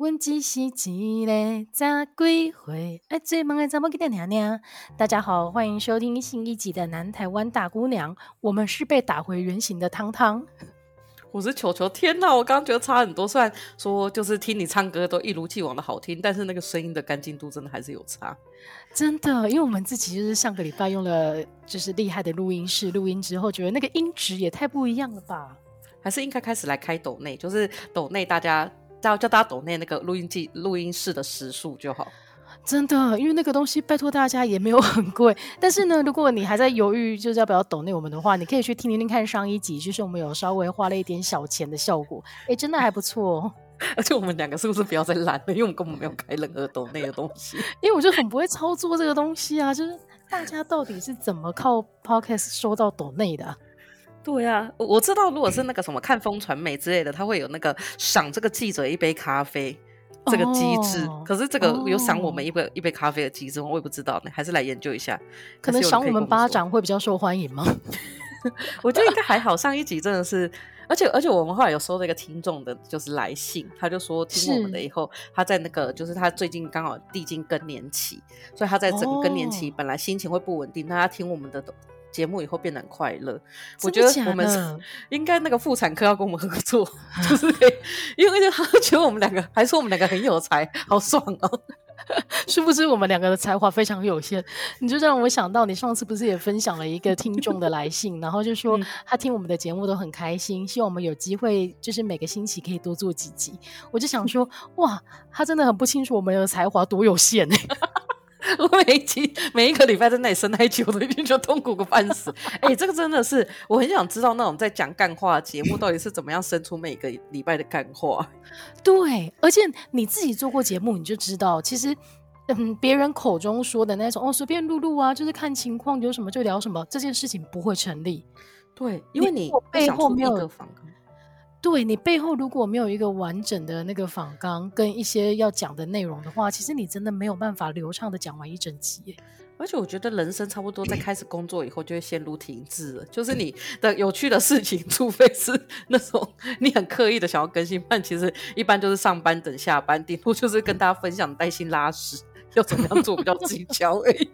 问只是一个十几岁爱做梦的查某囡仔娘娘。大家好，欢迎收听新一集的《南台湾大姑娘》，我们是被打回原形的汤汤。我是球球，天哪！我刚刚觉得差很多，虽然说就是听你唱歌都一如既往的好听，但是那个声音的干净度真的还是有差。真的，因为我们自己就是上个礼拜用了就是厉害的录音室录音之后，觉得那个音质也太不一样了吧？还是应该开始来开抖内，就是抖内大家叫叫大家抖内那个录音机录音室的时数就好。真的，因为那个东西拜托大家也没有很贵，但是呢，如果你还在犹豫就是要不要抖内我们的话，你可以去听听听看上一集，就是我们有稍微花了一点小钱的效果，哎，真的还不错。而且我们两个是不是不要再懒了？因为我们根本没有开任何抖内的东西。因为我就很不会操作这个东西啊，就是大家到底是怎么靠 Podcast 收到抖内的？对呀、啊，我知道，如果是那个什么看风传媒之类的，他会有那个赏这个记者一杯咖啡。这个机制，哦、可是这个有赏我们一杯、哦、一杯咖啡的机制，我也不知道呢，还是来研究一下。可能赏我们巴掌会比较受欢迎吗？我觉得应该还好。上一集真的是，而且而且我们后来有收到一个听众的，就是来信，他就说听我们的以后，他在那个就是他最近刚好历经更年期，所以他在整个更年期本来心情会不稳定，但他听我们的。节目以后变得很快乐，我觉得我们是 应该那个妇产科要跟我们合作，就是可以，因为他觉得我们两个还说我们两个很有才，好爽哦！殊不知我们两个的才华非常有限。你就让我想到，你上次不是也分享了一个听众的来信，然后就说他听我们的节目都很开心，希望我们有机会就是每个星期可以多做几集。我就想说，哇，他真的很不清楚我们的才华多有限哎。我每一集每一个礼拜在那里生那一集，我都已经就痛苦个半死。哎、欸，这个真的是我很想知道那种在讲干话的节目到底是怎么样生出每个礼拜的干话。对，而且你自己做过节目，你就知道，其实嗯，别人口中说的那种哦，随便录录啊，就是看情况有什么就聊什么，这件事情不会成立。对，因为你背后没有。对，你背后如果没有一个完整的那个访纲跟一些要讲的内容的话，其实你真的没有办法流畅的讲完一整集。而且我觉得人生差不多在 开始工作以后就会陷入停滞了，就是你的有趣的事情，除非是 那种你很刻意的想要更新，但其实一般就是上班等下班，顶多就是跟大家分享带薪拉屎要怎么样做比较技巧而已。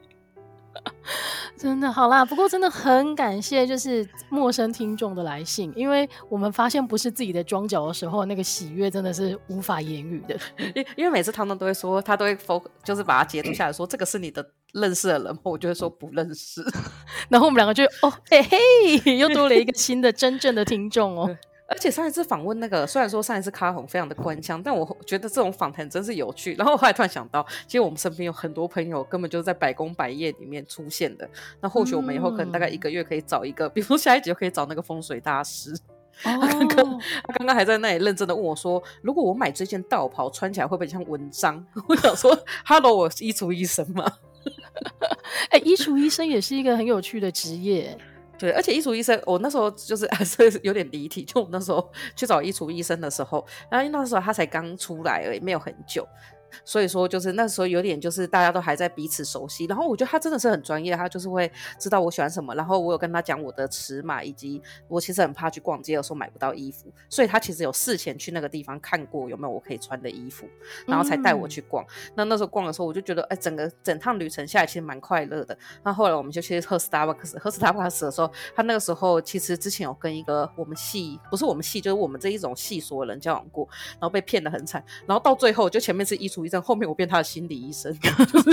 真的好啦，不过真的很感谢，就是陌生听众的来信，因为我们发现不是自己的桩脚的时候，那个喜悦真的是无法言语的。因因为每次他们都会说，他都会 fo 就是把它截图下来说，这个是你的认识的人，我就会说不认识。然后我们两个就哦，嘿嘿，又多了一个新的真正的听众哦。而且上一次访问那个，虽然说上一次卡红非常的官腔，但我觉得这种访谈真是有趣。然后我后来突然想到，其实我们身边有很多朋友根本就是在百工百业里面出现的。那或许我们以后可能大概一个月可以找一个，嗯、比如说下一集就可以找那个风水大师。哦、他刚刚他刚刚还在那里认真的问我说：“如果我买这件道袍穿起来会不会像文章？” 我想说：“Hello，我是衣橱医生吗？” 哎、欸，衣橱医生也是一个很有趣的职业。对，而且衣橱医生，我那时候就是 还是有点离题。就我那时候去找衣橱医生的时候，然后因为那时候他才刚出来而已，没有很久。所以说，就是那时候有点，就是大家都还在彼此熟悉。然后我觉得他真的是很专业，他就是会知道我喜欢什么。然后我有跟他讲我的尺码，以及我其实很怕去逛街的时候买不到衣服，所以他其实有事前去那个地方看过有没有我可以穿的衣服，然后才带我去逛。嗯、那那时候逛的时候，我就觉得，哎，整个整趟旅程下来其实蛮快乐的。那后来我们就去喝 Starbucks，喝 Starbucks 的时候，他那个时候其实之前有跟一个我们系，不是我们系，就是我们这一种系所的人交往过，然后被骗得很惨。然后到最后，就前面是衣橱医生，后面我变他的心理医生，就是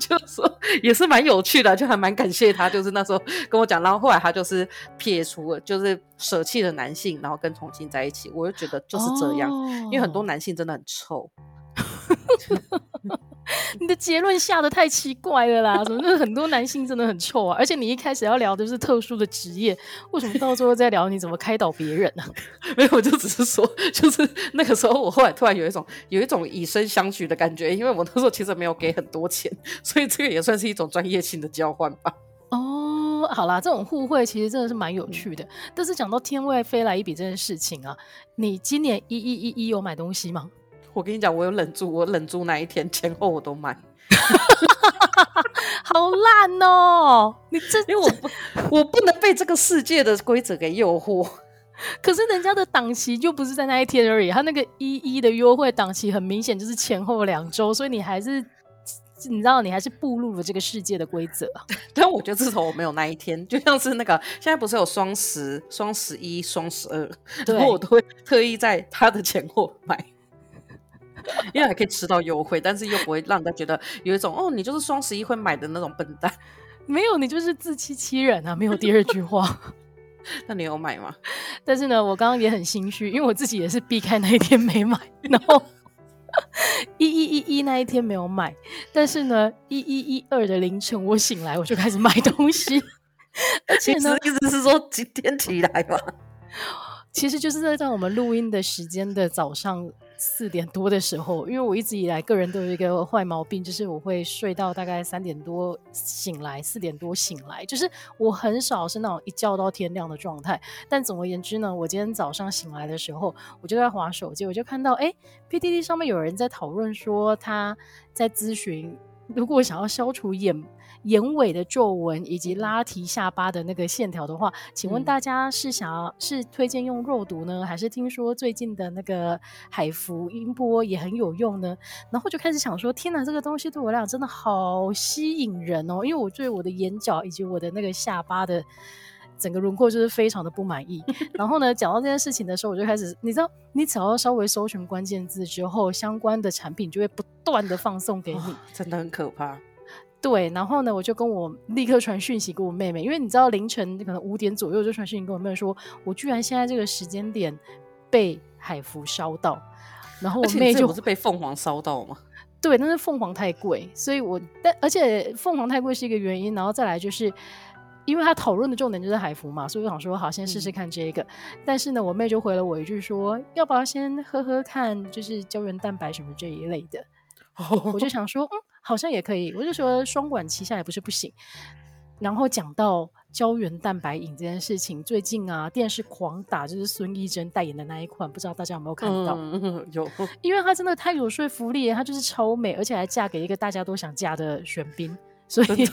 就说也是蛮有趣的，就还蛮感谢他，就是那时候跟我讲，然后后来他就是撇除了，就是舍弃了男性，然后跟同性在一起，我就觉得就是这样，哦、因为很多男性真的很臭。你的结论下的太奇怪了啦！怎么那很多男性真的很臭啊？而且你一开始要聊的是特殊的职业，为什么到最后再聊你怎么开导别人呢、啊？没有，我就只是说，就是那个时候，我后来突然有一种有一种以身相许的感觉，因为我那时候其实没有给很多钱，所以这个也算是一种专业性的交换吧。哦，好啦，这种互惠其实真的是蛮有趣的。嗯、但是讲到天外飞来一笔这件事情啊，你今年一一一一有买东西吗？我跟你讲，我有忍住，我忍住那一天前后我都买，好烂哦！你这 因为我不我不能被这个世界的规则给诱惑。可是人家的档期就不是在那一天而已，他那个一一的优惠档期很明显就是前后两周，所以你还是你知道你还是步入了这个世界的规则。但我觉得自从我没有那一天，就像是那个现在不是有双十、双十一、双十二，然后我都会特意在他的前后买，因为还可以吃到优惠，但是又不会让人家觉得有一种哦，你就是双十一会买的那种笨蛋。没有，你就是自欺欺人啊！没有第二句话。那你有买吗？但是呢，我刚刚也很心虚，因为我自己也是避开那一天没买，然后一一一一那一天没有买，但是呢，一一一二的凌晨我醒来，我就开始买东西，而且呢，意思是说几点起来吧？其实就是在在我们录音的时间的早上。四点多的时候，因为我一直以来个人都有一个坏毛病，就是我会睡到大概三点多醒来，四点多醒来，就是我很少是那种一觉到天亮的状态。但总而言之呢，我今天早上醒来的时候，我就在划手机，我就看到哎，PDD 上面有人在讨论说他在咨询，如果想要消除眼。眼尾的皱纹以及拉提下巴的那个线条的话，请问大家是想要、嗯、是推荐用肉毒呢，还是听说最近的那个海服音波也很有用呢？然后就开始想说，天哪，这个东西对我来讲真的好吸引人哦，因为我对我的眼角以及我的那个下巴的整个轮廓就是非常的不满意。然后呢，讲到这件事情的时候，我就开始，你知道，你只要稍微搜寻关键字之后，相关的产品就会不断的放送给你，哦、真的很可怕。对，然后呢，我就跟我立刻传讯息给我妹妹，因为你知道凌晨可能五点左右就传讯息给我妹妹说，我居然现在这个时间点被海福烧到，然后我妹就不是被凤凰烧到吗？对，但是凤凰太贵，所以我但而且凤凰太贵是一个原因，然后再来就是因为他讨论的重点就是海服嘛，所以我想说好先试试看这个，嗯、但是呢，我妹就回了我一句说，要不要先喝喝看，就是胶原蛋白什么这一类的，哦、我就想说嗯。好像也可以，我就说双管齐下也不是不行。然后讲到胶原蛋白饮这件事情，最近啊电视狂打，就是孙艺珍代言的那一款，不知道大家有没有看到？嗯、有，因为她真的太有说服力，她就是超美，而且还嫁给一个大家都想嫁的玄彬，所以，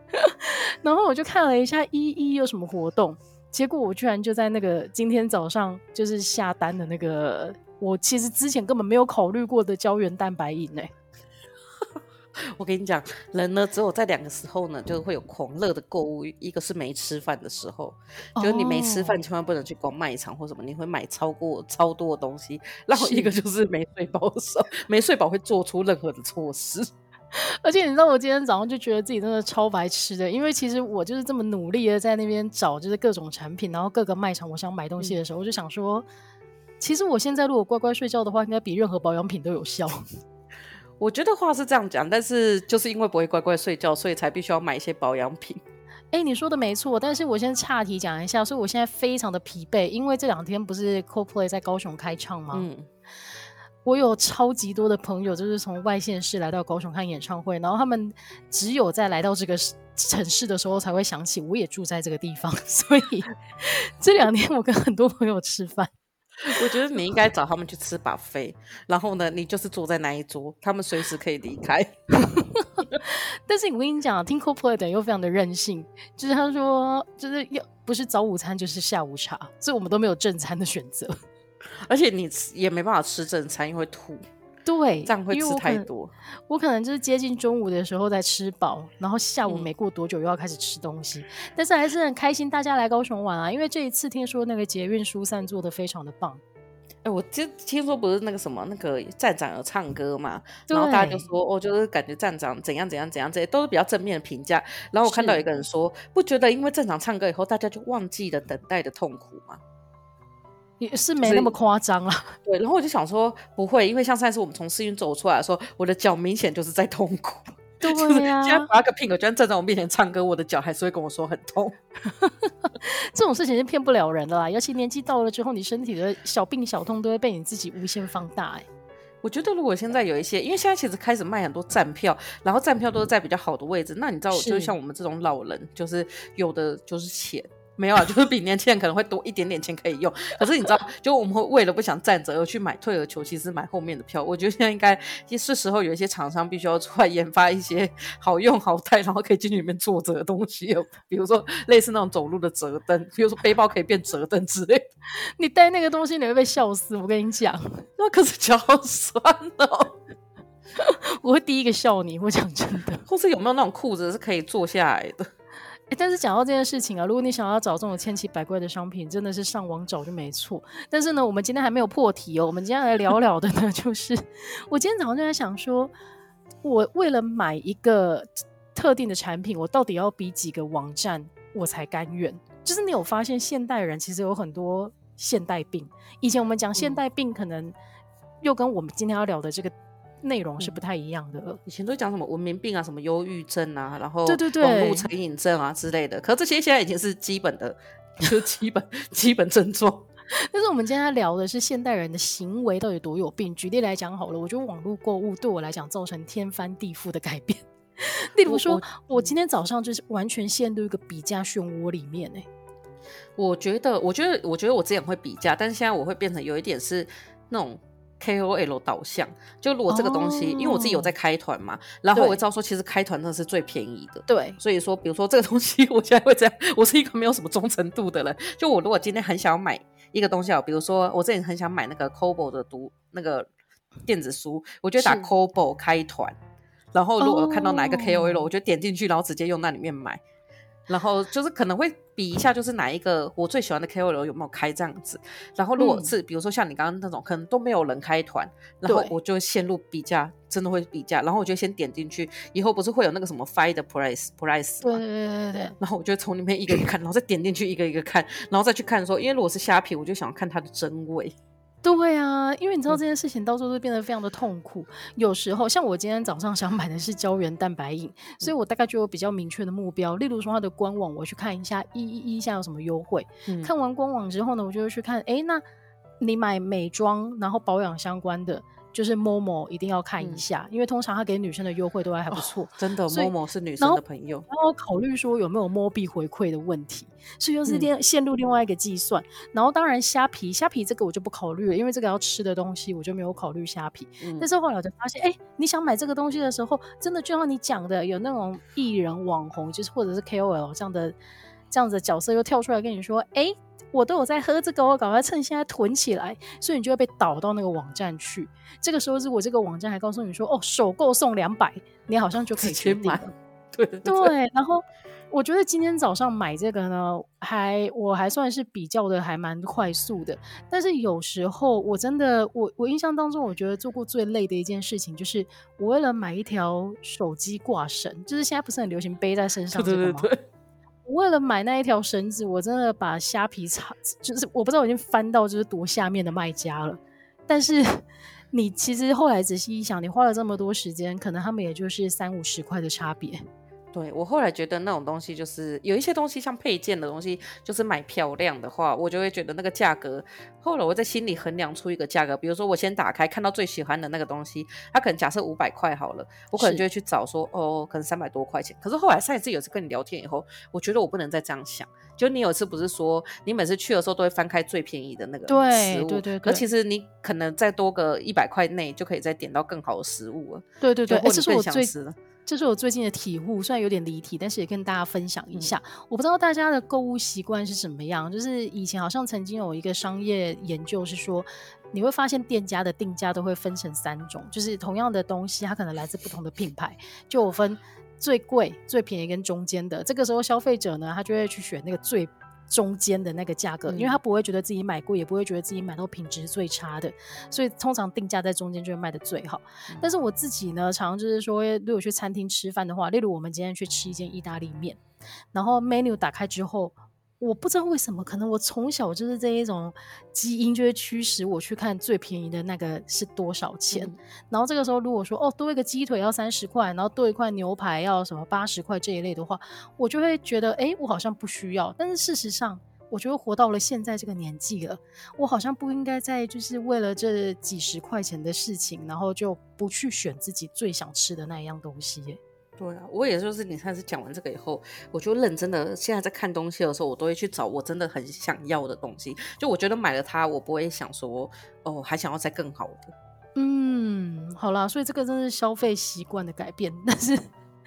然后我就看了一下一一有什么活动，结果我居然就在那个今天早上就是下单的那个，我其实之前根本没有考虑过的胶原蛋白饮呢、欸。我跟你讲，人呢只有在两个时候呢，就是会有狂热的购物。一个是没吃饭的时候，就是你没吃饭，千万不能去逛卖场或什么，你会买超过超多的东西。然后一个就是没睡饱的时候，没睡饱会做出任何的措施。而且你知道，我今天早上就觉得自己真的超白痴的，因为其实我就是这么努力的在那边找，就是各种产品，然后各个卖场，我想买东西的时候，嗯、我就想说，其实我现在如果乖乖睡觉的话，应该比任何保养品都有效。我觉得话是这样讲，但是就是因为不会乖乖睡觉，所以才必须要买一些保养品。哎、欸，你说的没错，但是我先岔题讲一下，所以我现在非常的疲惫，因为这两天不是 Coldplay 在高雄开唱吗？嗯，我有超级多的朋友就是从外县市来到高雄看演唱会，然后他们只有在来到这个城市的时候才会想起我也住在这个地方，所以这两天我跟很多朋友吃饭。我觉得你应该找他们去吃 buffet，然后呢，你就是坐在那一桌，他们随时可以离开。但是我跟你讲，听 Coldplay 的又非常的任性，就是他说，就是要不是早午餐就是下午茶，所以我们都没有正餐的选择，而且你也没办法吃正餐，因为吐。对，这样会吃太多我。我可能就是接近中午的时候在吃饱，然后下午没过多久又要开始吃东西。嗯、但是还是很开心，大家来高雄玩啊！因为这一次听说那个捷运疏散做的非常的棒。哎、欸，我听听说不是那个什么那个站长有唱歌嘛，然后大家就说哦，就是感觉站长怎样怎样怎样，这些都是比较正面的评价。然后我看到有一个人说，不觉得因为站长唱歌以后，大家就忘记了等待的痛苦吗？也是没那么夸张啊，对。然后我就想说，不会，因为像上次我们从试运走出来的时候，我的脚明显就是在痛苦。对呀、啊，现在 BLACKPINK 居然站在我面前唱歌，我的脚还是会跟我说很痛。这种事情是骗不了人的啦，尤其年纪到了之后，你身体的小病小痛都会被你自己无限放大、欸。哎，我觉得如果现在有一些，因为现在其实开始卖很多站票，然后站票都是在比较好的位置，那你知道，就像我们这种老人，就是有的就是钱。没有啊，就是比年轻人可能会多一点点钱可以用。可是你知道，就我们会为了不想站着而去买退而求其次买后面的票。我觉得现在应该是时候有一些厂商必须要出来研发一些好用好带，然后可以进去里面坐着的东西，比如说类似那种走路的折凳，比如说背包可以变折凳之类的。你带那个东西你会被笑死，我跟你讲。那可是脚好酸哦，我会第一个笑你。我讲真的，或是有没有那种裤子是可以坐下来的？哎，但是讲到这件事情啊，如果你想要找这种千奇百怪的商品，真的是上网找就没错。但是呢，我们今天还没有破题哦。我们今天来聊 聊的呢，就是我今天早上就在想说，我为了买一个特定的产品，我到底要比几个网站我才甘愿？就是你有发现，现代人其实有很多现代病。以前我们讲现代病，可能又跟我们今天要聊的这个。内容是不太一样的。嗯、以前都讲什么文明病啊，什么忧郁症啊，然后对对对，网络成瘾症啊之类的。可是这些现在已经是基本的，就是基本 基本症状。但是我们今天聊的是现代人的行为到底多有病。举例来讲好了，我觉得网络购物对我来讲造成天翻地覆的改变。例如说我，我今天早上就是完全陷入一个比价漩涡里面呢、欸。我觉得，我觉得，我觉得我之前会比价，但是现在我会变成有一点是那种。KOL 导向，就如果这个东西，哦、因为我自己有在开团嘛，然后我会知道说，其实开团那是最便宜的。对，所以说，比如说这个东西，我现在会这样，我是一个没有什么忠诚度的人。就我如果今天很想要买一个东西啊，比如说我之前很想买那个 Kobo 的读那个电子书，我就打 Kobo 开团，然后如果看到哪一个 KOL，我就点进去，然后直接用那里面买。然后就是可能会比一下，就是哪一个我最喜欢的 KOL 有没有开这样子。然后如果是比如说像你刚刚那种，可能都没有人开团，然后我就陷入比价，真的会比价。然后我就先点进去，以后不是会有那个什么 find price price 吗？对对对对对。然后我就从里面一个一个看，然后再点进去一个一个看，然后再去看说，因为如果是虾皮，我就想要看它的真伪。对啊，因为你知道这件事情到时候会变得非常的痛苦。嗯、有时候像我今天早上想买的是胶原蛋白饮，所以我大概就有比较明确的目标。例如说它的官网，我去看一下一一一下有什么优惠。嗯、看完官网之后呢，我就会去看，哎，那你买美妆然后保养相关的。就是 Momo 一定要看一下，嗯、因为通常他给女生的优惠都还还不错。哦、真的，Momo 是女生的朋友。然后考虑说有没有 Mobi 回馈的问题，所以又是另陷入另外一个计算。嗯、然后当然虾皮，虾皮这个我就不考虑了，因为这个要吃的东西我就没有考虑虾皮。嗯、但是后来我就发现，哎，你想买这个东西的时候，真的就像你讲的，有那种艺人网红，就是或者是 KOL 这样的这样子的角色又跳出来跟你说，哎。我都有在喝这个，我赶快趁现在囤起来，所以你就会被导到那个网站去。这个时候，如果这个网站还告诉你说：“哦，首购送两百”，你好像就可以去买。对对，对。然后我觉得今天早上买这个呢，还我还算是比较的还蛮快速的。但是有时候我真的，我我印象当中，我觉得做过最累的一件事情，就是我为了买一条手机挂绳，就是现在不是很流行背在身上这个吗？对对对。为了买那一条绳子，我真的把虾皮擦，就是我不知道我已经翻到就是多下面的卖家了。但是你其实后来仔细一想，你花了这么多时间，可能他们也就是三五十块的差别。对，我后来觉得那种东西就是有一些东西像配件的东西，就是买漂亮的话，我就会觉得那个价格。后来我在心里衡量出一个价格，比如说我先打开看到最喜欢的那个东西，它可能假设五百块好了，我可能就会去找说哦，可能三百多块钱。可是后来上一次有次跟你聊天以后，我觉得我不能再这样想。就你有一次不是说你每次去的时候都会翻开最便宜的那个食物，对对对，可其实你可能再多个一百块内就可以再点到更好的食物了。对对对，或者更想吃了。这是我最近的体悟，虽然有点离题，但是也跟大家分享一下。嗯、我不知道大家的购物习惯是怎么样，就是以前好像曾经有一个商业研究是说，你会发现店家的定价都会分成三种，就是同样的东西，它可能来自不同的品牌，就我分最贵、最便宜跟中间的。这个时候消费者呢，他就会去选那个最。中间的那个价格，因为他不会觉得自己买贵，也不会觉得自己买到品质最差的，所以通常定价在中间就会卖的最好。但是我自己呢，常常就是说，如果去餐厅吃饭的话，例如我们今天去吃一间意大利面，然后 menu 打开之后。我不知道为什么，可能我从小就是这一种基因，就会驱使我去看最便宜的那个是多少钱。嗯、然后这个时候，如果说哦，多一个鸡腿要三十块，然后多一块牛排要什么八十块这一类的话，我就会觉得，哎，我好像不需要。但是事实上，我觉得活到了现在这个年纪了，我好像不应该再就是为了这几十块钱的事情，然后就不去选自己最想吃的那一样东西。对啊，我也就是你上次讲完这个以后，我就认真的现在在看东西的时候，我都会去找我真的很想要的东西。就我觉得买了它，我不会想说哦，还想要再更好的。嗯，好啦，所以这个真是消费习惯的改变。但是，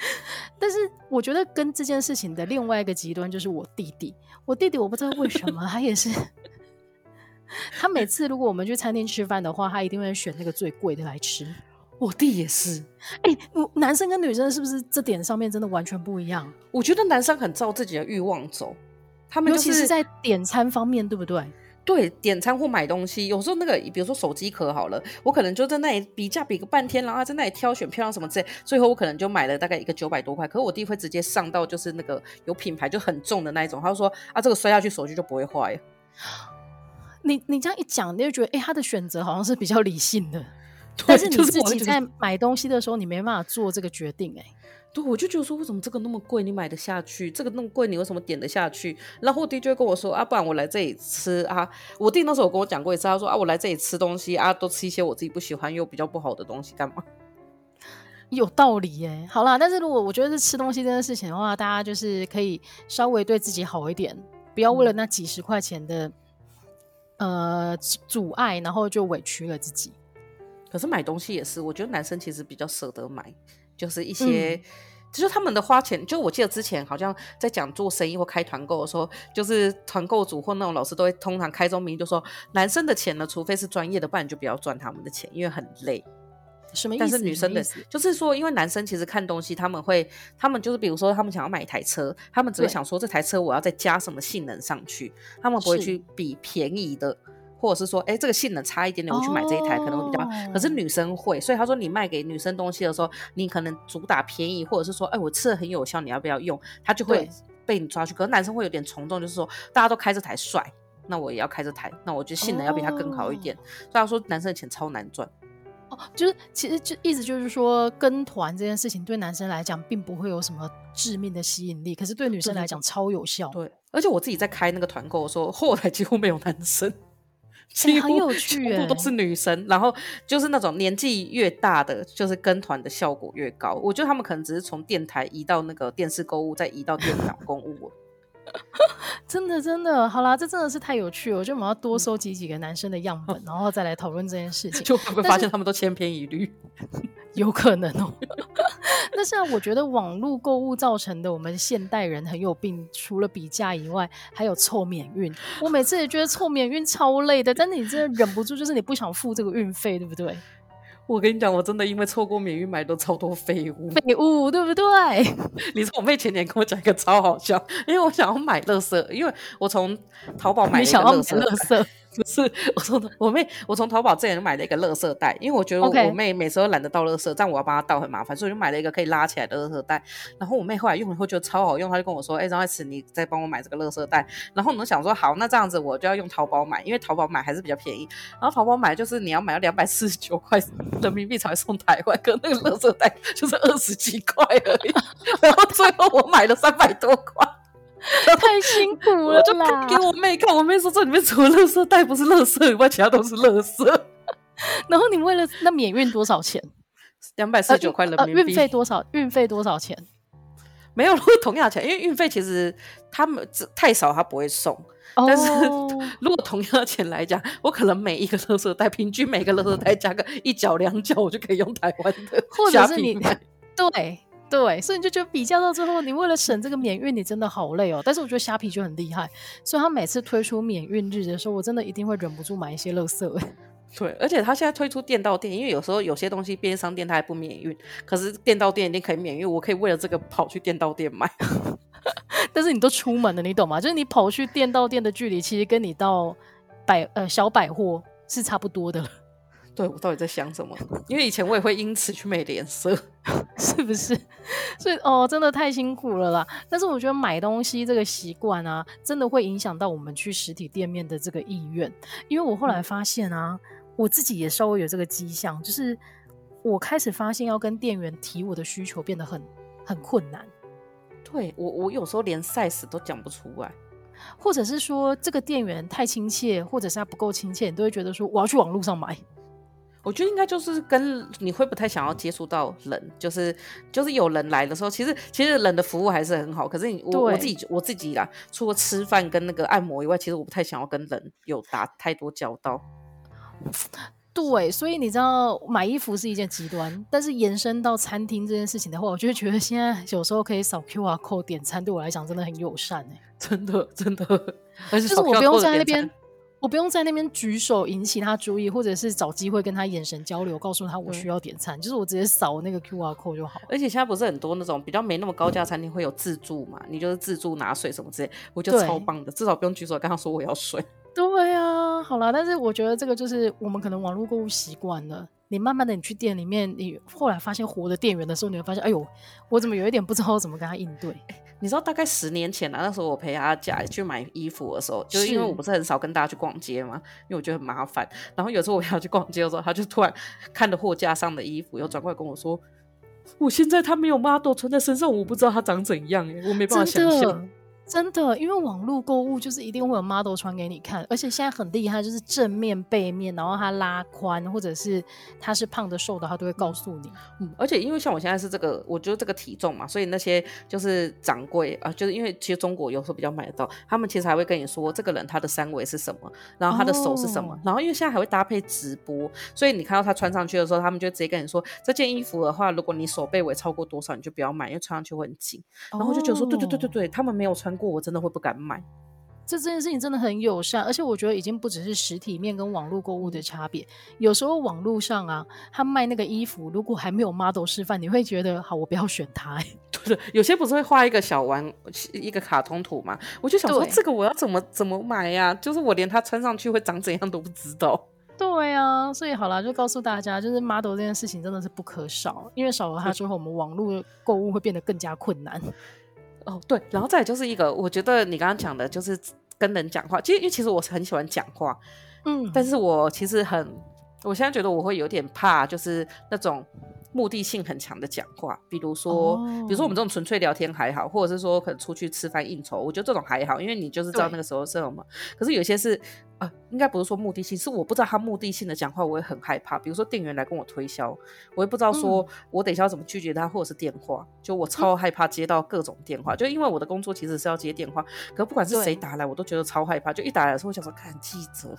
但是我觉得跟这件事情的另外一个极端就是我弟弟。我弟弟我不知道为什么，他也是，他每次如果我们去餐厅吃饭的话，他一定会选那个最贵的来吃。我弟也是，哎、欸，男生跟女生是不是这点上面真的完全不一样？我觉得男生很照自己的欲望走，他们、就是、尤其是在点餐方面，对不对？对，点餐或买东西，有时候那个，比如说手机壳好了，我可能就在那里比价比个半天，然后在那里挑选漂亮什么之类，最后我可能就买了大概一个九百多块。可是我弟会直接上到就是那个有品牌就很重的那一种，他就说啊，这个摔下去手机就不会坏。你你这样一讲，你就觉得哎、欸，他的选择好像是比较理性的。但是你自己在买东西的时候，你没办法做这个决定哎、欸。对，我就觉得说，为什么这个那么贵，你买得下去？这个那么贵，你为什么点得下去？然后我弟就会跟我说啊，不然我来这里吃啊。我弟那时候有跟我讲过一次，他说啊，我来这里吃东西啊，都吃一些我自己不喜欢又比较不好的东西，干嘛？有道理耶。好啦，但是如果我觉得是吃东西这件事情的话，大家就是可以稍微对自己好一点，不要为了那几十块钱的、嗯、呃阻碍，然后就委屈了自己。可是买东西也是，我觉得男生其实比较舍得买，就是一些，嗯、就是他们的花钱。就我记得之前好像在讲做生意或开团购的时候，就是团购组或那种老师都会通常开宗明义就说，男生的钱呢，除非是专业的，不然就不要赚他们的钱，因为很累。什么意思？但是女生的，就是说，因为男生其实看东西，他们会，他们就是比如说，他们想要买一台车，他们只会想说这台车我要再加什么性能上去，他们不会去比便宜的。或者是说，哎、欸，这个性能差一点点，我去买这一台可能会比较好。Oh. 可是女生会，所以他说你卖给女生东西的时候，你可能主打便宜，或者是说，哎、欸，我吃的很有效，你要不要用？他就会被你抓去。可是男生会有点从众，就是说大家都开这台帅，那我也要开这台，那我觉得性能要比他更好一点。Oh. 所以他说男生的钱超难赚。哦、oh，就是其实就意思就是说，跟团这件事情对男生来讲并不会有什么致命的吸引力，可是对女生来讲超有效。对，而且我自己在开那个团购的时候，后台几乎没有男生。几乎、欸、很有趣，全部都是女生，然后就是那种年纪越大的，就是跟团的效果越高。我觉得他们可能只是从电台移到那个电视购物，再移到电脑购物。真的，真的，好啦，这真的是太有趣了。我觉得我们要多收集几个男生的样本，嗯、然后再来讨论这件事情，就会发现他们都千篇一律。有可能哦。那像我觉得网络购物造成的我们现代人很有病，除了比价以外，还有凑免运。我每次也觉得凑免运超累的，但是你真的忍不住，就是你不想付这个运费，对不对？我跟你讲，我真的因为错过免运买的超多废物，废物对不对？你说我妹前年跟我讲一个超好笑，因为我想要买乐色，因为我从淘宝买了一个乐色。不 是，我从我妹，我从淘宝这里买了一个垃圾袋，因为我觉得我妹每次都懒得倒垃圾，这样我要帮她倒很麻烦，所以我就买了一个可以拉起来的垃圾袋。然后我妹后来用了以后觉得超好用，她就跟我说：“哎、欸，张爱慈，你再帮我买这个垃圾袋。”然后我们想说：“好，那这样子我就要用淘宝买，因为淘宝买还是比较便宜。然后淘宝买就是你要买到两百四十九块人民币才送台湾，可那个垃圾袋就是二十几块而已。然后最后我买了三百多块。” 太辛苦了，我就给我妹看，我妹说这里面除了垃圾袋不是垃圾以外，其他都是垃圾。然后你为了那免运多少钱？两百四十九块人民币。运费多少？运费多少钱？没有同样钱，因为运费其实他们太少，他不会送。Oh. 但是 如果同样的钱来讲，我可能每一个垃圾袋，平均每个垃圾袋加个一角两角，我就可以用台湾的，或者是你对。对，所以你就觉得比较到最后，你为了省这个免运，你真的好累哦。但是我觉得虾皮就很厉害，所以他每次推出免运日的时候，我真的一定会忍不住买一些乐色。对，而且他现在推出店到店，因为有时候有些东西便利商店他还不免运，可是店到店一定可以免运，我可以为了这个跑去店到店买。但是你都出门了，你懂吗？就是你跑去店到店的距离，其实跟你到百呃小百货是差不多的了。对，我到底在想什么？因为以前我也会因此去美廉社，是不是？所以哦，真的太辛苦了啦。但是我觉得买东西这个习惯啊，真的会影响到我们去实体店面的这个意愿。因为我后来发现啊，我自己也稍微有这个迹象，就是我开始发现要跟店员提我的需求变得很很困难。对，我，我有时候连 size 都讲不出来，或者是说这个店员太亲切，或者是他不够亲切，你都会觉得说我要去网络上买。我觉得应该就是跟你会不太想要接触到人，就是就是有人来的时候，其实其实人的服务还是很好。可是你我我自己我自己啦，除了吃饭跟那个按摩以外，其实我不太想要跟人有打太多交道。对，所以你知道买衣服是一件极端，但是延伸到餐厅这件事情的话，我就觉得现在有时候可以扫 QR code 点餐，对我来讲真的很友善哎、欸，真的真的，就是我不用在那边。我不用在那边举手引起他注意，或者是找机会跟他眼神交流，告诉他我需要点餐，就是我直接扫那个 QR code 就好。而且现在不是很多那种比较没那么高价餐厅会有自助嘛？你就是自助拿水什么之类，我觉得超棒的，至少不用举手跟他说我要水。对啊，好啦，但是我觉得这个就是我们可能网络购物习惯了。你慢慢的，你去店里面，你后来发现活的店员的时候，你会发现，哎呦，我怎么有一点不知道怎么跟他应对？你知道，大概十年前啊，那时候我陪阿甲去买衣服的时候，就是因为我不是很少跟大家去逛街嘛，因为我觉得很麻烦。然后有时候我要去逛街的时候，他就突然看着货架上的衣服，又转过来跟我说：“我现在他没有 model 穿在身上，我不知道他长怎样，我没办法想象。”真的，因为网络购物就是一定会有 model 穿给你看，而且现在很厉害，就是正面、背面，然后它拉宽，或者是它是胖的、瘦的，它都会告诉你。嗯，而且因为像我现在是这个，我觉得这个体重嘛，所以那些就是掌柜啊，就是因为其实中国有时候比较买得到，他们其实还会跟你说这个人他的三围是什么，然后他的手是什么，哦、然后因为现在还会搭配直播，所以你看到他穿上去的时候，他们就直接跟你说这件衣服的话，如果你手背围超过多少，你就不要买，因为穿上去会很紧。然后我就觉得说，对对对对对，他们没有穿过，我真的会不敢买。这这件事情真的很友善，而且我觉得已经不只是实体面跟网络购物的差别。有时候网络上啊，他卖那个衣服，如果还没有 model 示范，你会觉得好，我不要选它。对 的，有些不是会画一个小玩一个卡通图嘛？我就想说，这个我要怎么怎么买呀？就是我连它穿上去会长怎样都不知道。对啊，所以好了，就告诉大家，就是 model 这件事情真的是不可少，因为少了它之后，我们网络购物会变得更加困难。哦，对，然后再就是一个，我觉得你刚刚讲的就是跟人讲话，其实因为其实我是很喜欢讲话，嗯，但是我其实很，我现在觉得我会有点怕，就是那种。目的性很强的讲话，比如说，oh. 比如说我们这种纯粹聊天还好，或者是说可能出去吃饭应酬，我觉得这种还好，因为你就是知道那个时候是什么。可是有些是，呃，应该不是说目的性，是我不知道他目的性的讲话，我会很害怕。比如说店员来跟我推销，我也不知道说我等一下要怎么拒绝他，或者是电话，就我超害怕接到各种电话，就因为我的工作其实是要接电话，可不管是谁打来，我都觉得超害怕。就一打来的时候，我想说看记者。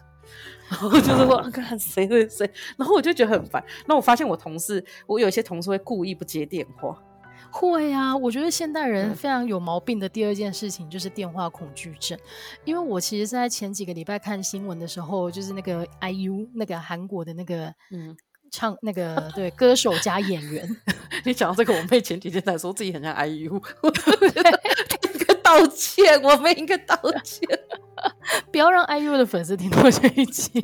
然后就是说 看谁谁谁，然后我就觉得很烦。那我发现我同事，我有一些同事会故意不接电话。会啊，我觉得现代人非常有毛病的第二件事情就是电话恐惧症。因为我其实，在前几个礼拜看新闻的时候，就是那个 IU 那个韩国的那个嗯。唱那个对歌手加演员，你讲到这个，我妹前几天才说自己很像 IU，道歉，我们应该道歉。不要让 IU 的粉丝听到这一集。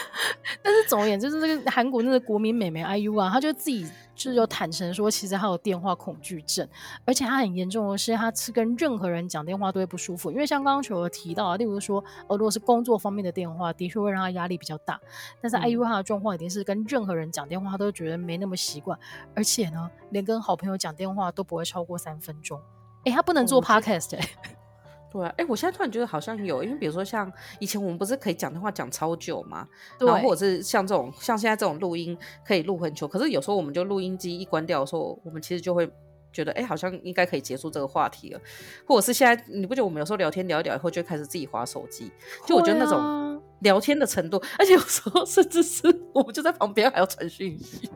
但是总而言之，就是这个韩国那个国民美眉 IU 啊，她就自己就是有坦诚说，其实她有电话恐惧症，而且她很严重的是，她是跟任何人讲电话都会不舒服。因为像刚刚球有提到啊，例如说，哦，如果是工作方面的电话，的确会让她压力比较大。但是 IU 她的状况一定是跟任何人讲电话，她都觉得没那么习惯，而且呢，连跟好朋友讲电话都不会超过三分钟。哎，他不能做 Podcast 哎、欸。对啊，哎，我现在突然觉得好像有，因为比如说像以前我们不是可以讲电话讲超久吗？对，然后或者是像这种像现在这种录音可以录很久，可是有时候我们就录音机一关掉的时候，我们其实就会觉得，哎，好像应该可以结束这个话题了，或者是现在你不觉得我们有时候聊天聊一聊以后就开始自己划手机？就我觉得那种聊天的程度，啊、而且有时候甚至是我们就在旁边还要传讯息。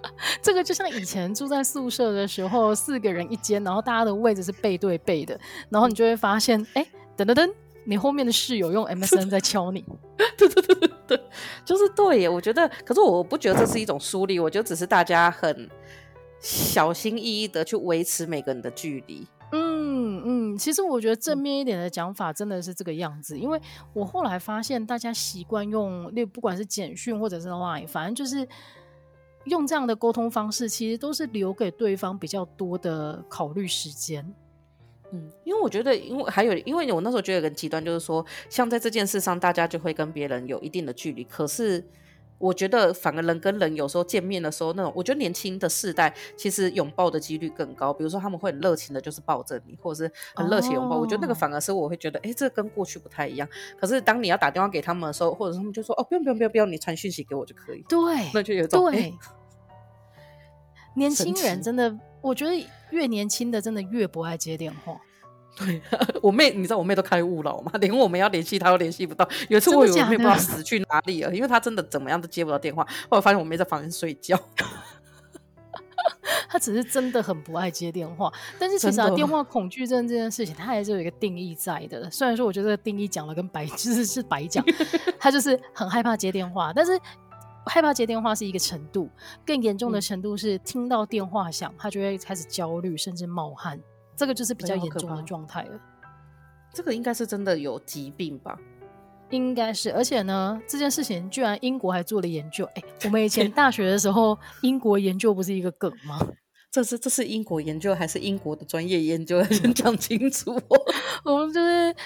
这个就像以前住在宿舍的时候，四个人一间，然后大家的位置是背对背的，然后你就会发现，哎，等等等，你后面的室友用 MSN 在敲你，对对对对对，就是对耶。我觉得，可是我不觉得这是一种疏离，我觉得只是大家很小心翼翼的去维持每个人的距离。嗯嗯，其实我觉得正面一点的讲法真的是这个样子，因为我后来发现大家习惯用，那不管是简讯或者是 Line，反正就是。用这样的沟通方式，其实都是留给对方比较多的考虑时间。嗯，因为我觉得，因为还有，因为我那时候觉得很极端，就是说，像在这件事上，大家就会跟别人有一定的距离。可是，我觉得反而人跟人有时候见面的时候，那种我觉得年轻的世代其实拥抱的几率更高。比如说他们会很热情的，就是抱着你，或者是很热情拥抱。Oh. 我觉得那个反而是我会觉得，哎，这跟过去不太一样。可是当你要打电话给他们的时候，或者是他们就说，哦，不用不用不用不用，你传讯息给我就可以。对，那就有种对。年轻人真的，我觉得越年轻的真的越不爱接电话。对，我妹，你知道我妹都开悟了吗？连我们要联系她都联系不到。有一次我以为我妹不知道死去哪里了，因为她真的怎么样都接不到电话。后来发现我妹在房间睡觉。她只是真的很不爱接电话，但是其实啊，电话恐惧症这件事情，它还是有一个定义在的。虽然说我觉得这个定义讲了跟白就 是是白讲，她就是很害怕接电话，但是害怕接电话是一个程度，更严重的程度是听到电话响，她就会开始焦虑，甚至冒汗。这个就是比较严重的状态了。这个应该是真的有疾病吧？应该是，而且呢，这件事情居然英国还做了研究。哎，我们以前大学的时候，英国研究不是一个梗吗？这是这是英国研究还是英国的专业研究？先讲清楚。我们就是，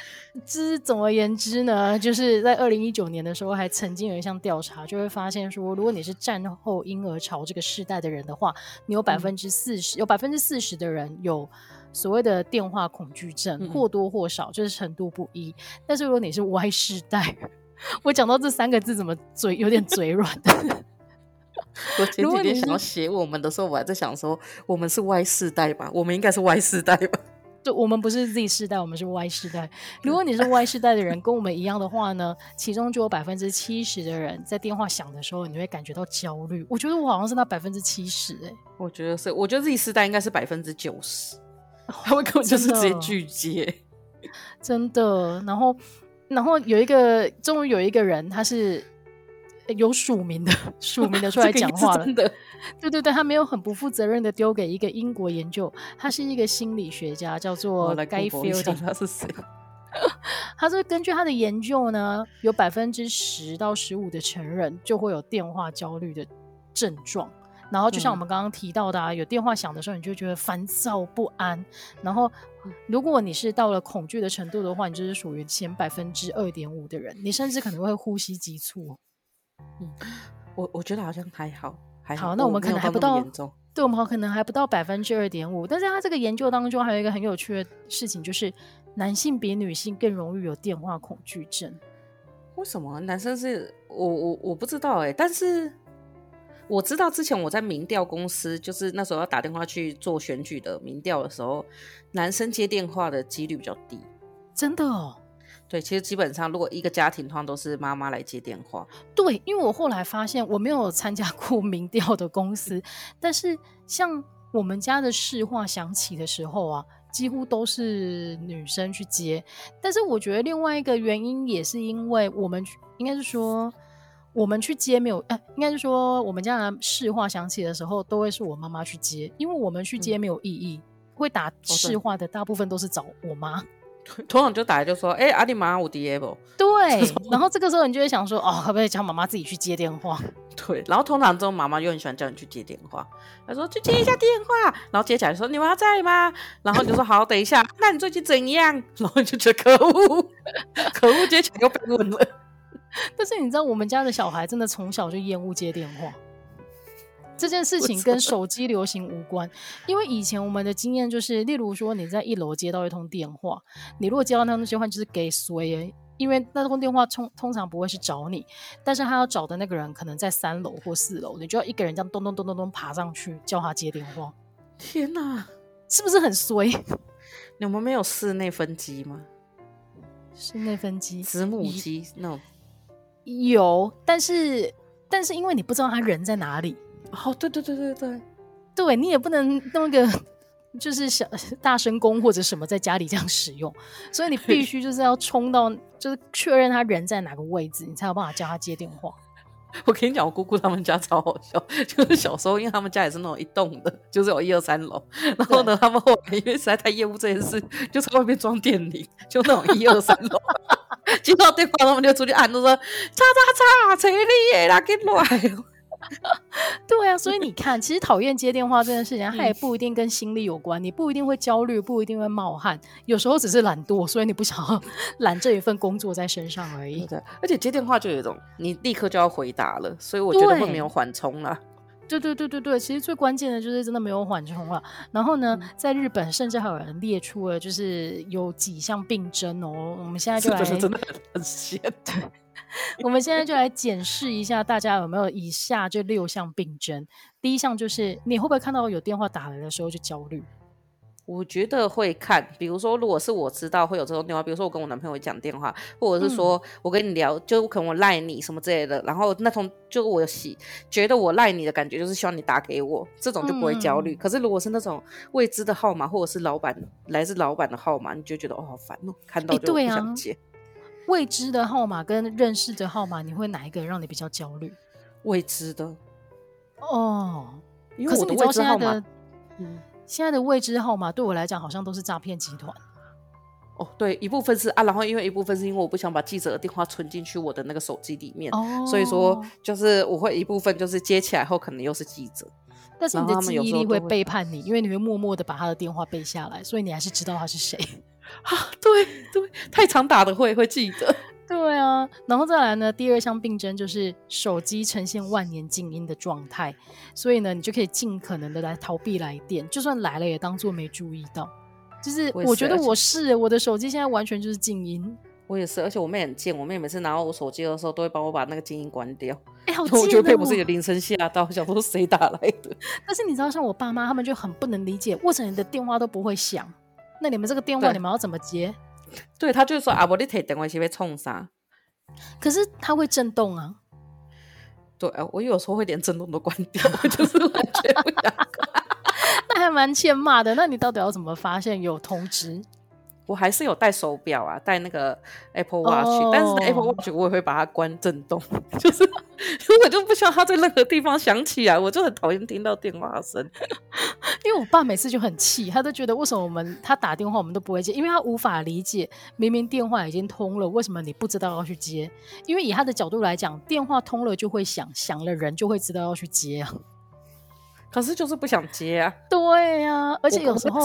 之总而言之呢，就是在二零一九年的时候，还曾经有一项调查，就会发现说，如果你是战后婴儿潮这个世代的人的话，你有百分之四十，有百分之四十的人有。所谓的电话恐惧症，或多或少就是程度不一。嗯、但是如果你是 Y 世代，我讲到这三个字怎么嘴有点嘴软？我前几天想要写我们的时候，我还在想说，我们是 Y 世代吧？我们应该是 Y 世代吧？对，我们不是 Z 世代，我们是 Y 世代。如果你是 Y 世代的人，跟我们一样的话呢，其中就有百分之七十的人在电话响的时候，你会感觉到焦虑。我觉得我好像是那百分之七十哎，我觉得是，我觉得 Z 世代应该是百分之九十。他们根本就是直接拒接，真的。然后，然后有一个，终于有一个人，他是有署名的，署名的出来讲话了。真的，对对对，他没有很不负责任的丢给一个英国研究，他是一个心理学家，叫做 Guy Fielding。他是谁？他是，根据他的研究呢，有百分之十到十五的成人就会有电话焦虑的症状。然后就像我们刚刚提到的，啊，嗯、有电话响的时候，你就觉得烦躁不安。然后，如果你是到了恐惧的程度的话，你就是属于前百分之二点五的人，你甚至可能会呼吸急促。嗯，我我觉得好像还好，还好。好，那我们可能还不到，到对，我们可能还不到百分之二点五。但是他这个研究当中还有一个很有趣的事情，就是男性比女性更容易有电话恐惧症。为什么？男生是我我我不知道哎，但是。我知道之前我在民调公司，就是那时候要打电话去做选举的民调的时候，男生接电话的几率比较低。真的哦？对，其实基本上如果一个家庭通常都是妈妈来接电话。对，因为我后来发现我没有参加过 民调的公司，但是像我们家的市话响起的时候啊，几乎都是女生去接。但是我觉得另外一个原因也是因为我们应该是说。我们去接没有？哎、呃，应该是说我们家的市话响起的时候，都会是我妈妈去接，因为我们去接没有意义。嗯、会打市话的大部分都是找我妈，通常就打来就说：“哎、欸，阿弟妈，我爹不？”对，然后这个时候你就会想说：“哦，可不可以叫妈妈自己去接电话？”对，然后通常之后妈妈又很喜欢叫你去接电话，她说：“去接一下电话。”然后接起来说：“你妈在吗？”然后你就说：“好，等一下。”那你最近怎样？然后你就觉得可恶，可恶，接起来又被问了。但是你知道，我们家的小孩真的从小就厌恶接电话。这件事情跟 手机流行无关，因为以前我们的经验就是，例如说你在一楼接到一通电话，你如果接到那通电话就是给谁？因为那通电话通通常不会是找你，但是他要找的那个人可能在三楼或四楼，你就要一个人这样咚咚咚咚咚爬上去叫他接电话。天哪，是不是很衰？你们没有室内分机吗？室内分机，子母机那种。有，但是但是因为你不知道他人在哪里，哦，对对对对对，对你也不能弄个就是小大声公或者什么在家里这样使用，所以你必须就是要冲到就是确认他人在哪个位置，你才有办法叫他接电话。我跟你讲，我姑姑他们家超好笑，就是小时候，因为他们家也是那种一栋的，就是有一二三楼，然后呢，他们后来因为实在太厌恶这件事，就在外面装电铃，就那种一二三楼，接到电话他们就出去按，都说叉叉叉，谁你耶啦，给来。对啊，所以你看，其实讨厌接电话这件事情，它也不一定跟心理有关，你不一定会焦虑，不一定会冒汗，有时候只是懒惰，所以你不想要 揽这一份工作在身上而已。对，而且接电话就有一种你立刻就要回答了，所以我觉得会没有缓冲了。对对对对对，其实最关键的就是真的没有缓冲了。然后呢，在日本甚至还有人列出了就是有几项病症哦，我们现在就来，真的很 闲。对，我们现在就来检视一下大家有没有以下这六项病症。第一项就是你会不会看到有电话打来的时候就焦虑？我觉得会看，比如说，如果是我知道会有这种电话，比如说我跟我男朋友讲电话，或者是说我跟你聊，嗯、就可能我赖你什么之类的，然后那通就我喜觉得我赖你的感觉，就是希望你打给我，这种就不会焦虑。嗯、可是如果是那种未知的号码，或者是老板来自老板的号码，你就觉得哦好烦哦，看到就不想接。未知的号码跟认识的号码，你会哪一个让你比较焦虑？未知的哦，因为我的未知号码，嗯。现在的未知号码对我来讲好像都是诈骗集团。哦，对，一部分是啊，然后因为一部分是因为我不想把记者的电话存进去我的那个手机里面，哦、所以说就是我会一部分就是接起来后可能又是记者，但是你的记忆力会背叛你，因为你会默默的把他的电话背下来，所以你还是知道他是谁。啊，对对，太常打的会会记得。对啊，然后再来呢，第二项病症就是手机呈现万年静音的状态，所以呢，你就可以尽可能的来逃避来电，就算来了也当做没注意到。就是我觉得我是我的手机现在完全就是静音，我也是，而且我妹很贱，我妹每次拿到我手机的时候都会帮我把那个静音关掉。哎，好 贱哦！我觉得佩不是有铃声吓到，想说谁打来的。但是你知道，像我爸妈他们就很不能理解，为什么你的电话都不会响？那你们这个电话你们要怎么接？对，他就是说啊，我你提电话是被冲啥？可是它会震动啊。对啊，我有时候会连震动都关掉，我就是完全不想 看。那还蛮欠骂的。那你到底要怎么发现有通知？我还是有戴手表啊，戴那个 Apple Watch，、oh. 但是 Apple Watch 我也会把它关震动，就是我就不希望它在任何地方响起来，我就很讨厌听到电话声。因为我爸每次就很气，他都觉得为什么我们他打电话我们都不会接，因为他无法理解明明电话已经通了，为什么你不知道要去接？因为以他的角度来讲，电话通了就会响，响了人就会知道要去接啊。可是就是不想接啊。对呀、啊，而且有时候。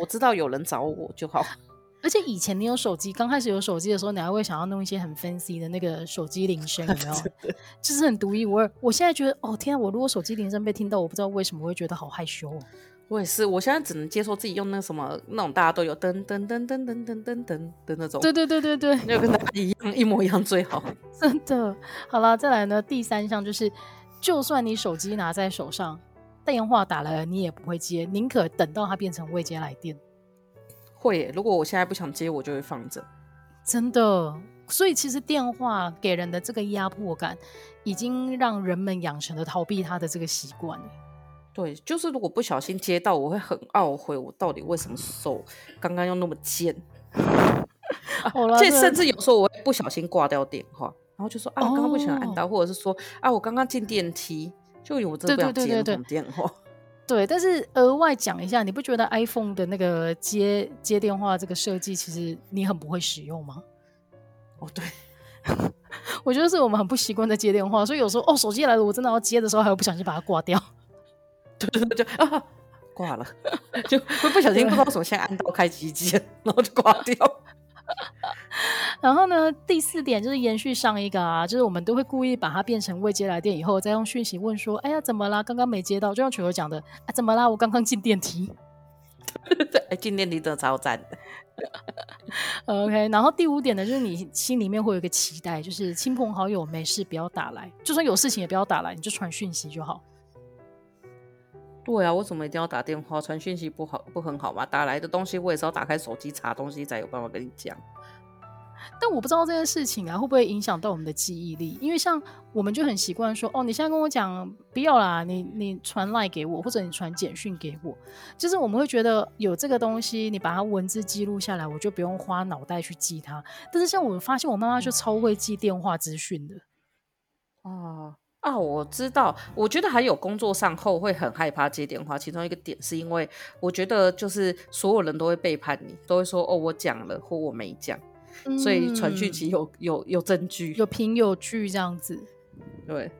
我知道有人找我就好。而且以前你有手机，刚开始有手机的时候，你还会想要弄一些很 fancy 的那个手机铃声，有没有？就是很独一无二。我现在觉得，哦天啊，我如果手机铃声被听到，我不知道为什么会觉得好害羞。我也是，我现在只能接受自己用那什么那种大家都有噔噔噔噔噔噔噔噔的那种。对对对对对，要跟大家一样一模一样最好。真的。好了，再来呢，第三项就是，就算你手机拿在手上。电话打来了，你也不会接，宁可等到它变成未接来电。会耶，如果我现在不想接，我就会放着。真的，所以其实电话给人的这个压迫感，已经让人们养成了逃避它的这个习惯。对，就是如果不小心接到，我会很懊悔，我到底为什么手刚刚又那么贱。这甚至有时候我会不小心挂掉电话，然后就说啊，我刚刚不想按到，哦、或者是说啊，我刚刚进电梯。就有这样接那种电话，对，但是额外讲一下，你不觉得 iPhone 的那个接接电话这个设计，其实你很不会使用吗？哦，对，我觉得是我们很不习惯在接电话，所以有时候哦，手机来了，我真的要接的时候，还会不小心把它挂掉。对对对，就啊挂了，就会不小心不知道什么，先按到开机键，然后就挂掉。然后呢，第四点就是延续上一个啊，就是我们都会故意把它变成未接来电，以后再用讯息问说：“哎呀，怎么啦？刚刚没接到。”就像球球讲的啊，怎么啦？我刚刚进电梯。对，进电梯真的超赞的。OK，然后第五点呢，就是你心里面会有一个期待，就是亲朋好友没事不要打来，就算有事情也不要打来，你就传讯息就好。对啊，为什么一定要打电话？传讯息不好不很好吗？打来的东西我也是要打开手机查东西才有办法跟你讲。但我不知道这件事情啊，会不会影响到我们的记忆力？因为像我们就很习惯说，哦，你现在跟我讲不要啦，你你传 LINE 给我，或者你传简讯给我，就是我们会觉得有这个东西，你把它文字记录下来，我就不用花脑袋去记它。但是像我发现我妈妈就超会记电话资讯的。哦啊，我知道，我觉得还有工作上后会很害怕接电话，其中一个点是因为我觉得就是所有人都会背叛你，都会说哦，我讲了或我没讲。所以传讯息有有有证据，有凭有据这样子。对，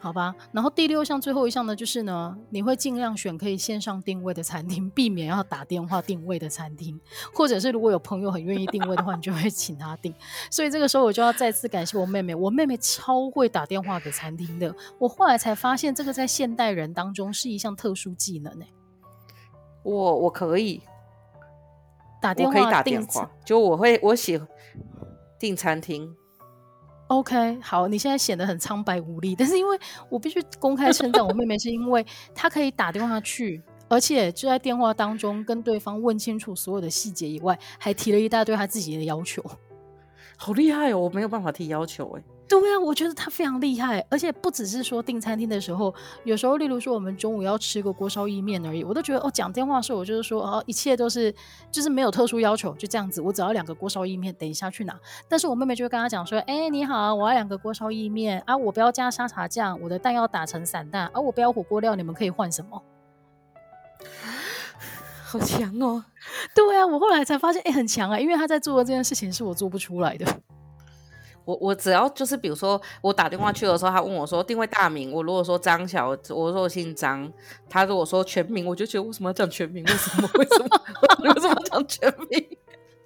好吧，然后第六项最后一项呢，就是呢，你会尽量选可以线上定位的餐厅，避免要打电话定位的餐厅，或者是如果有朋友很愿意定位的话，你就会请他定。所以这个时候我就要再次感谢我妹妹，我妹妹超会打电话给餐厅的。我后来才发现，这个在现代人当中是一项特殊技能。我我可以打电话，可以打电话，就我会我喜欢订餐厅。OK，好，你现在显得很苍白无力，但是因为我必须公开称赞我妹妹，是因为她可以打电话去，而且就在电话当中跟对方问清楚所有的细节以外，还提了一大堆她自己的要求，好厉害哦！我没有办法提要求哎。对啊，我觉得他非常厉害，而且不只是说订餐厅的时候，有时候例如说我们中午要吃个锅烧意面而已，我都觉得哦，讲电话的时候我就是说哦，一切都是就是没有特殊要求，就这样子，我只要两个锅烧意面，等一下去拿。但是我妹妹就会跟他讲说，哎，你好，我要两个锅烧意面啊，我不要加沙茶酱，我的蛋要打成散蛋，啊，我不要火锅料，你们可以换什么？好强哦！对啊，我后来才发现，哎，很强啊，因为他在做的这件事情是我做不出来的。我我只要就是比如说我打电话去的时候，他问我说定位大名，我如果说张小，我说我姓张，他如果说全名，我就觉得为什么要讲全名？为什么？为什么？为什么要讲全名？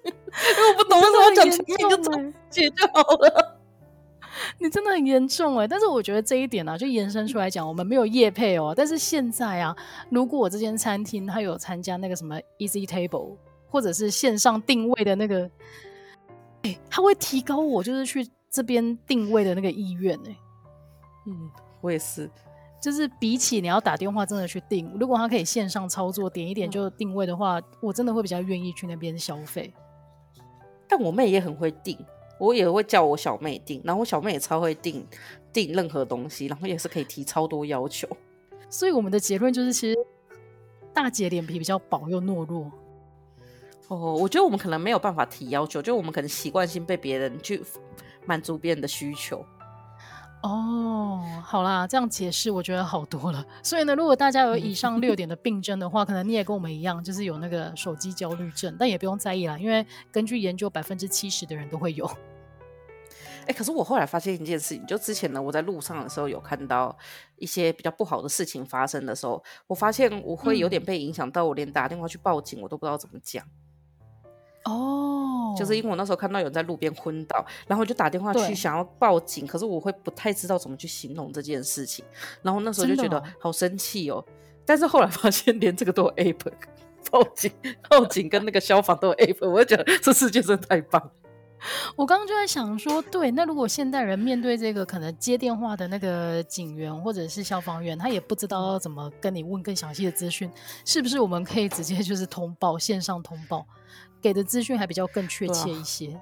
因为我不懂为什么要讲全名，就直接就好了。你真的很严重哎！但是我觉得这一点呢、啊，就延伸出来讲，我们没有业配哦。但是现在啊，如果我这间餐厅它有参加那个什么 Easy Table，或者是线上定位的那个。欸、他会提高我就是去这边定位的那个意愿呢。嗯，我也是，就是比起你要打电话真的去订，如果他可以线上操作，点一点就定位的话，嗯、我真的会比较愿意去那边消费。但我妹也很会订，我也会叫我小妹订，然后我小妹也超会订订任何东西，然后也是可以提超多要求。所以我们的结论就是，其实大姐脸皮比较薄又懦弱。哦，我觉得我们可能没有办法提要求，就我们可能习惯性被别人去满足别人的需求。哦，好啦，这样解释我觉得好多了。所以呢，如果大家有以上六点的病症的话，可能你也跟我们一样，就是有那个手机焦虑症，但也不用在意啦，因为根据研究，百分之七十的人都会有。哎、欸，可是我后来发现一件事情，就之前呢，我在路上的时候有看到一些比较不好的事情发生的时候，我发现我会有点被影响到，我连打电话去报警我都不知道怎么讲。哦，就是因为我那时候看到有人在路边昏倒，然后我就打电话去想要报警，可是我会不太知道怎么去形容这件事情，然后那时候就觉得好生气哦。但是后来发现连这个都有 app 报警，报警跟那个消防都有 app，我就觉得这世界真的太棒。我刚刚就在想说，对，那如果现代人面对这个可能接电话的那个警员或者是消防员，他也不知道要怎么跟你问更详细的资讯，是不是我们可以直接就是通报，线上通报？给的资讯还比较更确切一些，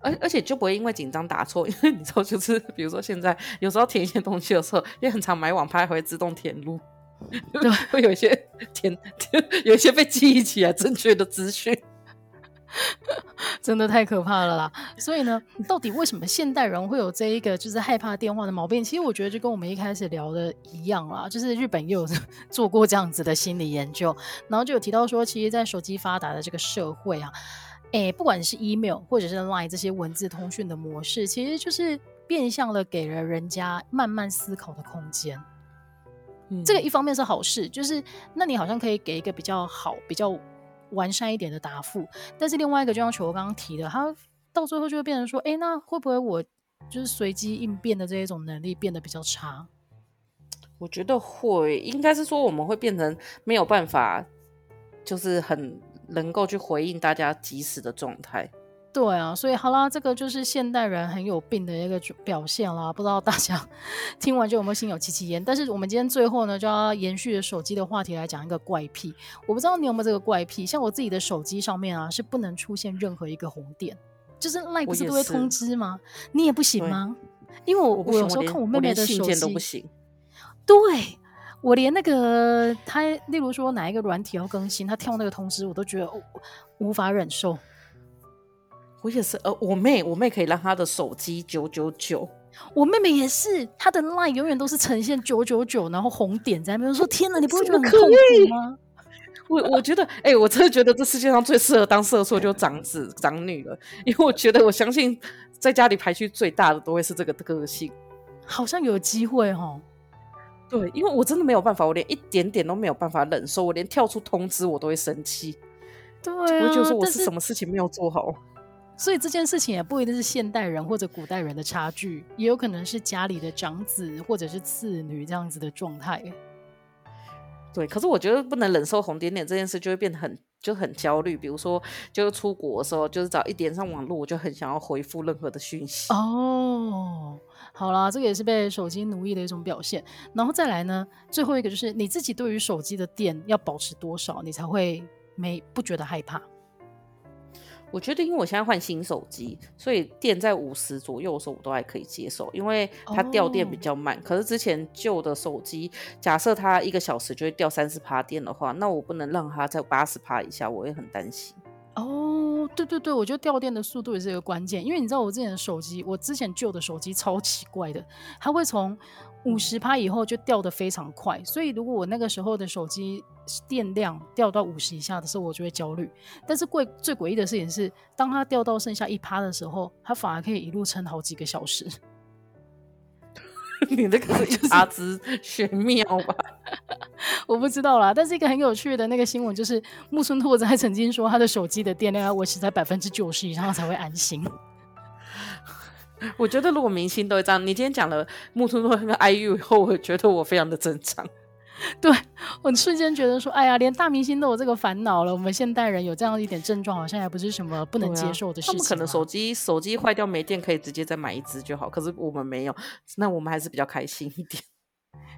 而、啊、而且就不会因为紧张打错，因为你知道，就是比如说现在有时候填一些东西的时候，也很常买网拍会自动填入，对，会有一些填，有一些被记忆起来正确的资讯，真的太可怕了啦！所以呢，到底为什么现代人会有这一个就是害怕电话的毛病？其实我觉得就跟我们一开始聊的一样啦，就是日本也有 做过这样子的心理研究，然后就有提到说，其实，在手机发达的这个社会啊，诶，不管是 email 或者是 line 这些文字通讯的模式，其实就是变相的给了人家慢慢思考的空间。嗯，这个一方面是好事，就是那你好像可以给一个比较好、比较。完善一点的答复，但是另外一个就像球球刚刚提的，他到最后就会变成说，哎，那会不会我就是随机应变的这一种能力变得比较差？我觉得会，应该是说我们会变成没有办法，就是很能够去回应大家即时的状态。对啊，所以好啦，这个就是现代人很有病的一个表现啦。不知道大家 听完就有没有心有戚戚焉？但是我们今天最后呢，就要延续着手机的话题来讲一个怪癖。我不知道你有没有这个怪癖，像我自己的手机上面啊，是不能出现任何一个红点，就是 LINE 不是都会通知吗？你也不行吗？因为我我，我有时候看我妹妹的手机都不行。对，我连那个他，例如说哪一个软体要更新，他跳那个通知，我都觉得无法忍受。我也是，呃，我妹，我妹可以让她的手机九九九，我妹妹也是，她的 line 永远都是呈现九九九，然后红点在那边。说天哪，你不会觉得很痛苦吗？我我觉得，哎、欸，我真的觉得这世界上最适合当社畜就长子长女了，因为我觉得我相信在家里排序最大的都会是这个个性。好像有机会哦。对，因为我真的没有办法，我连一点点都没有办法忍受，我连跳出通知我都会生气。对、啊，我就说我是什么事情没有做好。所以这件事情也不一定是现代人或者古代人的差距，也有可能是家里的长子或者是次女这样子的状态。对，可是我觉得不能忍受红点点这件事，就会变得很就很焦虑。比如说，就是出国的时候，就是只要一点上网络，我就很想要回复任何的讯息。哦，好啦，这个也是被手机奴役的一种表现。然后再来呢，最后一个就是你自己对于手机的电要保持多少，你才会没不觉得害怕？我觉得，因为我现在换新手机，所以电在五十左右的时候，我都还可以接受，因为它掉电比较慢。Oh. 可是之前旧的手机，假设它一个小时就会掉三十趴电的话，那我不能让它在八十趴以下，我也很担心。哦，对对对，我觉得掉电的速度也是一个关键，因为你知道我之前的手机，我之前旧的手机超奇怪的，它会从五十趴以后就掉得非常快，所以如果我那个时候的手机电量掉到五十以下的时候，我就会焦虑。但是贵最诡异的事情是，当它掉到剩下一趴的时候，它反而可以一路撑好几个小时。你那个是阿兹玄妙吧？我不知道啦。但是一个很有趣的那个新闻就是，木村拓哉曾经说，他的手机的电量要维持在百分之九十以上才会安心。我觉得如果明星都会这样，你今天讲了木村拓哉跟 IU 以后，我觉得我非常的正常。对，我瞬间觉得说，哎呀，连大明星都有这个烦恼了，我们现代人有这样一点症状，好像还不是什么不能接受的事情。啊、他们可能手机手机坏掉没电，可以直接再买一只就好。可是我们没有，那我们还是比较开心一点。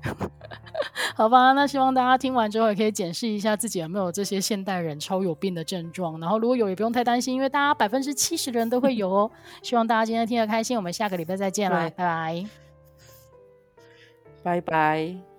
好吧，那希望大家听完之后也可以检视一下自己有没有这些现代人超有病的症状。然后如果有，也不用太担心，因为大家百分之七十的人都会有哦。希望大家今天听得开心，我们下个礼拜再见啦，拜拜，拜拜。